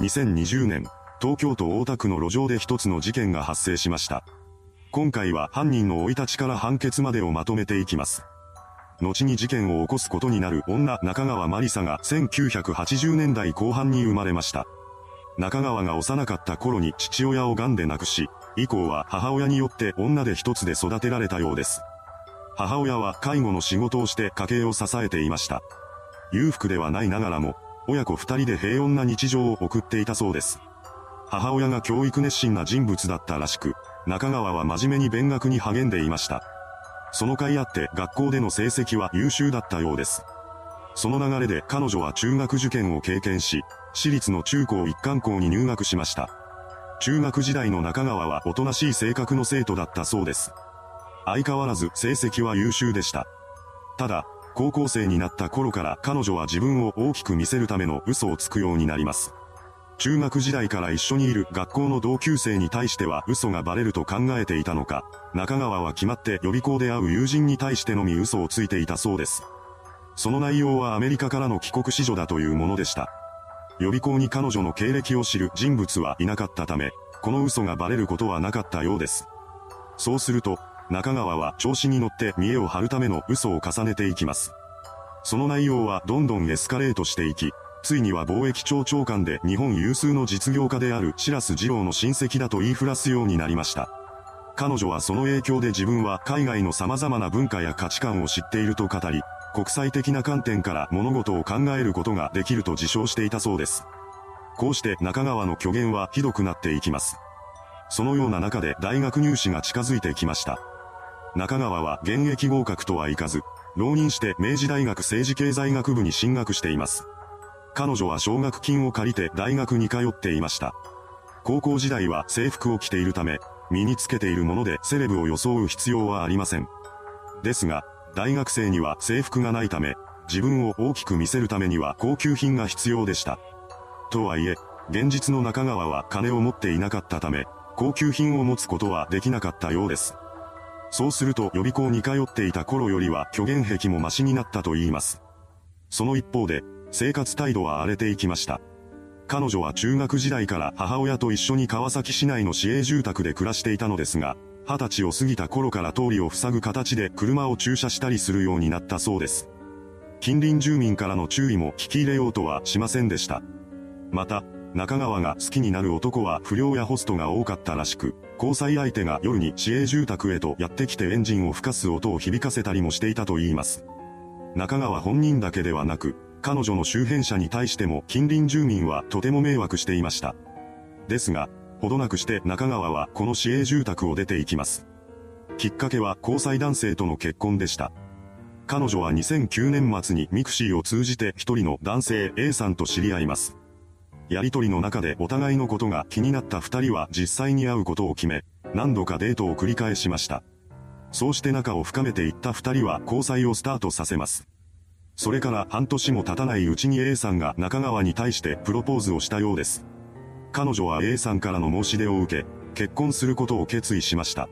2020年、東京都大田区の路上で一つの事件が発生しました。今回は犯人の生い立ちから判決までをまとめていきます。後に事件を起こすことになる女中川マリサが1980年代後半に生まれました。中川が幼かった頃に父親を癌で亡くし、以降は母親によって女で一つで育てられたようです。母親は介護の仕事をして家計を支えていました。裕福ではないながらも、親子二人で平穏な日常を送っていたそうです。母親が教育熱心な人物だったらしく、中川は真面目に勉学に励んでいました。その甲斐あって学校での成績は優秀だったようです。その流れで彼女は中学受験を経験し、私立の中高一貫校に入学しました。中学時代の中川はおとなしい性格の生徒だったそうです。相変わらず成績は優秀でした。ただ、高校生になった頃から彼女は自分を大きく見せるための嘘をつくようになります。中学時代から一緒にいる学校の同級生に対しては嘘がバレると考えていたのか、中川は決まって予備校で会う友人に対してのみ嘘をついていたそうです。その内容はアメリカからの帰国子女だというものでした。予備校に彼女の経歴を知る人物はいなかったため、この嘘がバレることはなかったようです。そうすると、中川は調子に乗って見栄を張るための嘘を重ねていきます。その内容はどんどんエスカレートしていき、ついには貿易庁長官で日本有数の実業家である白洲二郎の親戚だと言いふらすようになりました。彼女はその影響で自分は海外の様々な文化や価値観を知っていると語り、国際的な観点から物事を考えることができると自称していたそうです。こうして中川の虚言はひどくなっていきます。そのような中で大学入試が近づいてきました。中川は現役合格とはいかず、浪人して明治大学政治経済学部に進学しています。彼女は奨学金を借りて大学に通っていました。高校時代は制服を着ているため、身につけているものでセレブを装う必要はありません。ですが、大学生には制服がないため、自分を大きく見せるためには高級品が必要でした。とはいえ、現実の中川は金を持っていなかったため、高級品を持つことはできなかったようです。そうすると予備校に通っていた頃よりは虚言癖もマシになったと言います。その一方で、生活態度は荒れていきました。彼女は中学時代から母親と一緒に川崎市内の市営住宅で暮らしていたのですが、二十歳を過ぎた頃から通りを塞ぐ形で車を駐車したりするようになったそうです。近隣住民からの注意も聞き入れようとはしませんでした。また、中川が好きになる男は不良やホストが多かったらしく、交際相手が夜に市営住宅へとやってきてエンジンを吹かす音を響かせたりもしていたと言います。中川本人だけではなく、彼女の周辺者に対しても近隣住民はとても迷惑していました。ですが、ほどなくして中川はこの市営住宅を出て行きます。きっかけは交際男性との結婚でした。彼女は2009年末に mixi を通じて一人の男性 A さんと知り合います。やりとりの中でお互いのことが気になった二人は実際に会うことを決め、何度かデートを繰り返しました。そうして仲を深めていった二人は交際をスタートさせます。それから半年も経たないうちに A さんが中川に対してプロポーズをしたようです。彼女は A さんからの申し出を受け、結婚することを決意しました。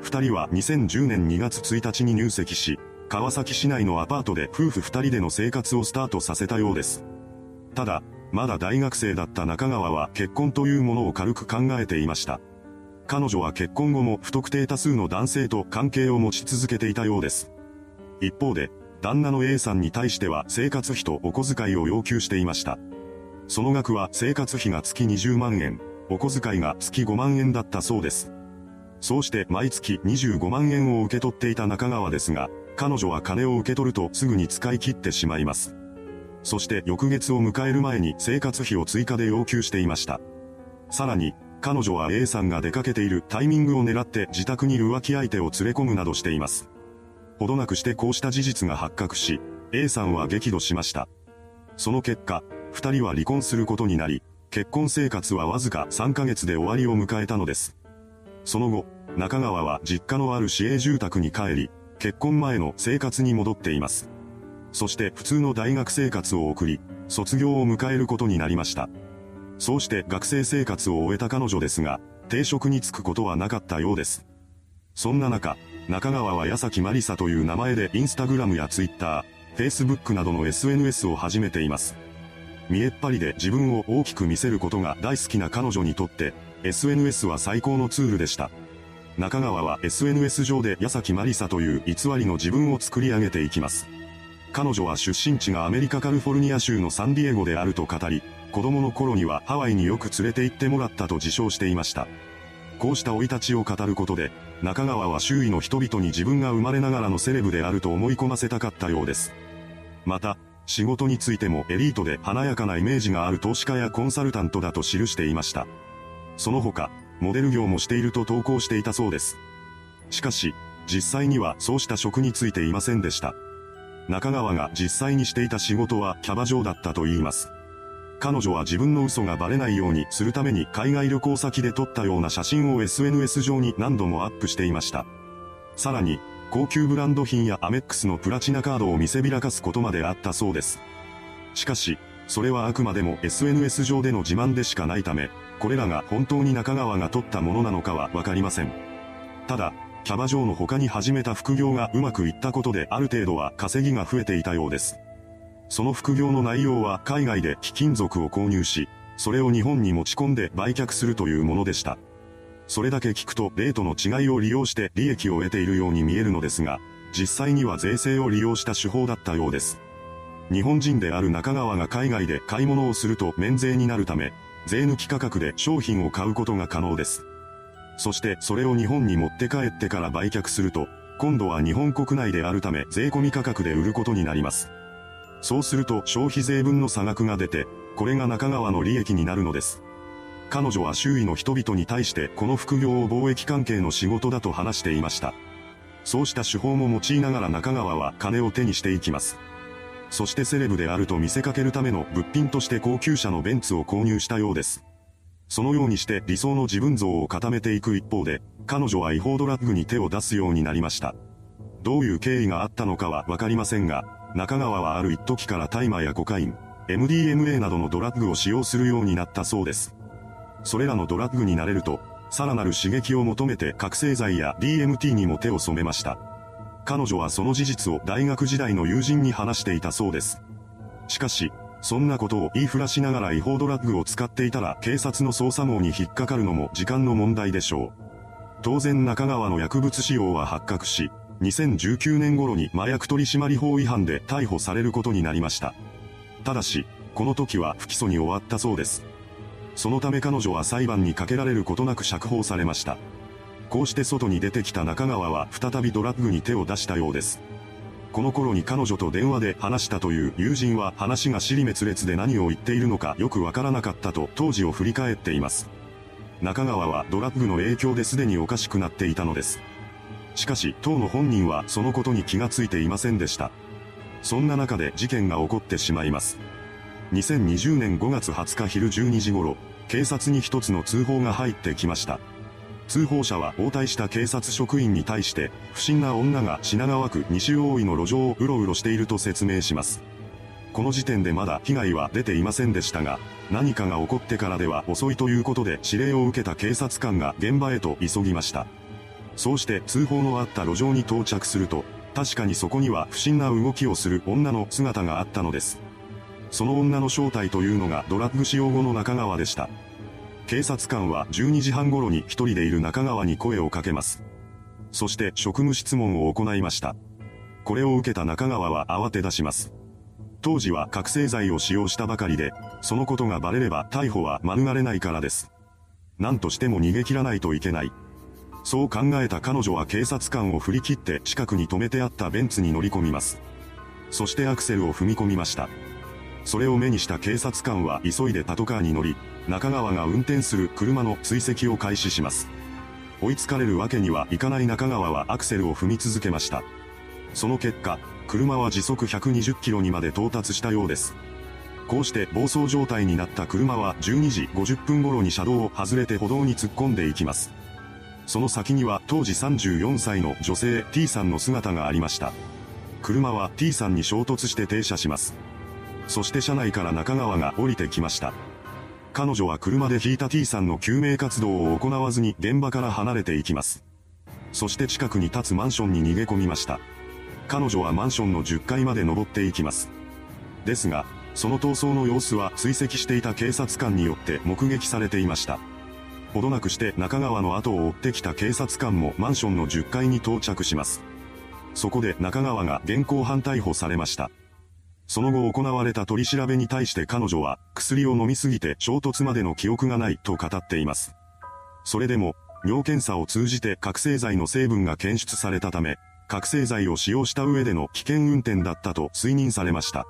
二人は2010年2月1日に入籍し、川崎市内のアパートで夫婦二人での生活をスタートさせたようです。ただ、まだ大学生だった中川は結婚というものを軽く考えていました。彼女は結婚後も不特定多数の男性と関係を持ち続けていたようです。一方で、旦那の A さんに対しては生活費とお小遣いを要求していました。その額は生活費が月20万円、お小遣いが月5万円だったそうです。そうして毎月25万円を受け取っていた中川ですが、彼女は金を受け取るとすぐに使い切ってしまいます。そして翌月を迎える前に生活費を追加で要求していました。さらに、彼女は A さんが出かけているタイミングを狙って自宅に浮気相手を連れ込むなどしています。ほどなくしてこうした事実が発覚し、A さんは激怒しました。その結果、二人は離婚することになり、結婚生活はわずか3ヶ月で終わりを迎えたのです。その後、中川は実家のある市営住宅に帰り、結婚前の生活に戻っています。そして普通の大学生活を送り、卒業を迎えることになりました。そうして学生生活を終えた彼女ですが、定職に就くことはなかったようです。そんな中、中川は矢崎まりさという名前でインスタグラムやツイッター、フェイスブックなどの SNS を始めています。見えっ張りで自分を大きく見せることが大好きな彼女にとって、SNS は最高のツールでした。中川は SNS 上で矢崎マリサという偽りの自分を作り上げていきます。彼女は出身地がアメリカカリフォルニア州のサンディエゴであると語り、子供の頃にはハワイによく連れて行ってもらったと自称していました。こうした生い立ちを語ることで、中川は周囲の人々に自分が生まれながらのセレブであると思い込ませたかったようです。また、仕事についてもエリートで華やかなイメージがある投資家やコンサルタントだと記していました。その他、モデル業もしていると投稿していたそうです。しかし、実際にはそうした職についていませんでした。中川が実際にしていた仕事はキャバ嬢だったと言います。彼女は自分の嘘がバレないようにするために海外旅行先で撮ったような写真を SNS 上に何度もアップしていました。さらに、高級ブランド品やアメックスのプラチナカードを見せびらかすことまであったそうです。しかし、それはあくまでも SNS 上での自慢でしかないため、これらが本当に中川が撮ったものなのかはわかりません。ただ、キャバ嬢の他に始めた副業がうまくいったことである程度は稼ぎが増えていたようです。その副業の内容は海外で貴金属を購入し、それを日本に持ち込んで売却するというものでした。それだけ聞くとレートの違いを利用して利益を得ているように見えるのですが、実際には税制を利用した手法だったようです。日本人である中川が海外で買い物をすると免税になるため、税抜き価格で商品を買うことが可能です。そしてそれを日本に持って帰ってから売却すると、今度は日本国内であるため税込み価格で売ることになります。そうすると消費税分の差額が出て、これが中川の利益になるのです。彼女は周囲の人々に対してこの副業を貿易関係の仕事だと話していました。そうした手法も用いながら中川は金を手にしていきます。そしてセレブであると見せかけるための物品として高級車のベンツを購入したようです。そのようにして理想の自分像を固めていく一方で、彼女は違法ドラッグに手を出すようになりました。どういう経緯があったのかはわかりませんが、中川はある一時から大麻やコカイン、MDMA などのドラッグを使用するようになったそうです。それらのドラッグになれると、さらなる刺激を求めて覚醒剤や DMT にも手を染めました。彼女はその事実を大学時代の友人に話していたそうです。しかし、そんなことを言いふらしながら違法ドラッグを使っていたら警察の捜査網に引っかかるのも時間の問題でしょう。当然中川の薬物使用は発覚し、2019年頃に麻薬取締法違反で逮捕されることになりました。ただし、この時は不起訴に終わったそうです。そのため彼女は裁判にかけられることなく釈放されました。こうして外に出てきた中川は再びドラッグに手を出したようです。この頃に彼女と電話で話したという友人は話が尻滅裂で何を言っているのかよくわからなかったと当時を振り返っています。中川はドラッグの影響ですでにおかしくなっていたのです。しかし、当の本人はそのことに気がついていませんでした。そんな中で事件が起こってしまいます。2020年5月20日昼12時頃、警察に一つの通報が入ってきました。通報者は応対した警察職員に対して、不審な女が品川区西大井の路上をうろうろしていると説明します。この時点でまだ被害は出ていませんでしたが、何かが起こってからでは遅いということで指令を受けた警察官が現場へと急ぎました。そうして通報のあった路上に到着すると、確かにそこには不審な動きをする女の姿があったのです。その女の正体というのがドラッグ使用後の中川でした。警察官は12時半頃に一人でいる中川に声をかけます。そして職務質問を行いました。これを受けた中川は慌て出します。当時は覚醒剤を使用したばかりで、そのことがバレれば逮捕は免れないからです。何としても逃げ切らないといけない。そう考えた彼女は警察官を振り切って近くに止めてあったベンツに乗り込みます。そしてアクセルを踏み込みました。それを目にした警察官は急いでパトカーに乗り、中川が運転する車の追跡を開始します。追いつかれるわけにはいかない中川はアクセルを踏み続けました。その結果、車は時速120キロにまで到達したようです。こうして暴走状態になった車は12時50分頃に車道を外れて歩道に突っ込んでいきます。その先には当時34歳の女性 T さんの姿がありました。車は T さんに衝突して停車します。そして車内から中川が降りてきました。彼女は車で引いた T さんの救命活動を行わずに現場から離れていきます。そして近くに立つマンションに逃げ込みました。彼女はマンションの10階まで登っていきます。ですが、その逃走の様子は追跡していた警察官によって目撃されていました。ほどなくして中川の後を追ってきた警察官もマンションの10階に到着します。そこで中川が現行犯逮捕されました。その後行われた取り調べに対して彼女は薬を飲みすぎて衝突までの記憶がないと語っています。それでも尿検査を通じて覚醒剤の成分が検出されたため、覚醒剤を使用した上での危険運転だったと推認されました。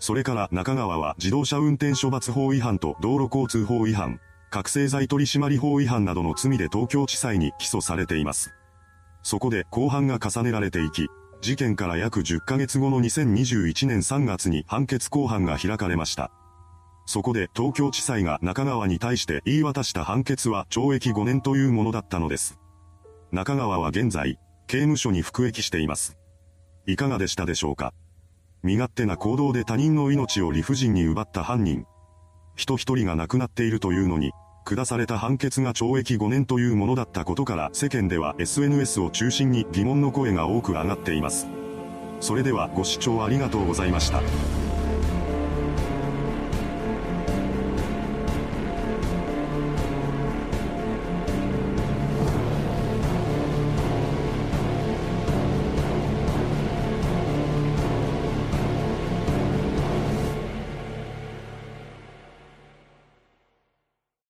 それから中川は自動車運転処罰法違反と道路交通法違反、覚醒剤取締法違反などの罪で東京地裁に起訴されています。そこで公判が重ねられていき、事件から約10ヶ月後の2021年3月に判決公判が開かれました。そこで東京地裁が中川に対して言い渡した判決は懲役5年というものだったのです。中川は現在、刑務所に服役しています。いかがでしたでしょうか？身勝手な行動で他人の命を理不尽に奪った犯人。人一人が亡くなっているというのに、下された判決が懲役5年というものだったことから世間では SNS を中心に疑問の声が多く上がっています。それではご視聴ありがとうございました。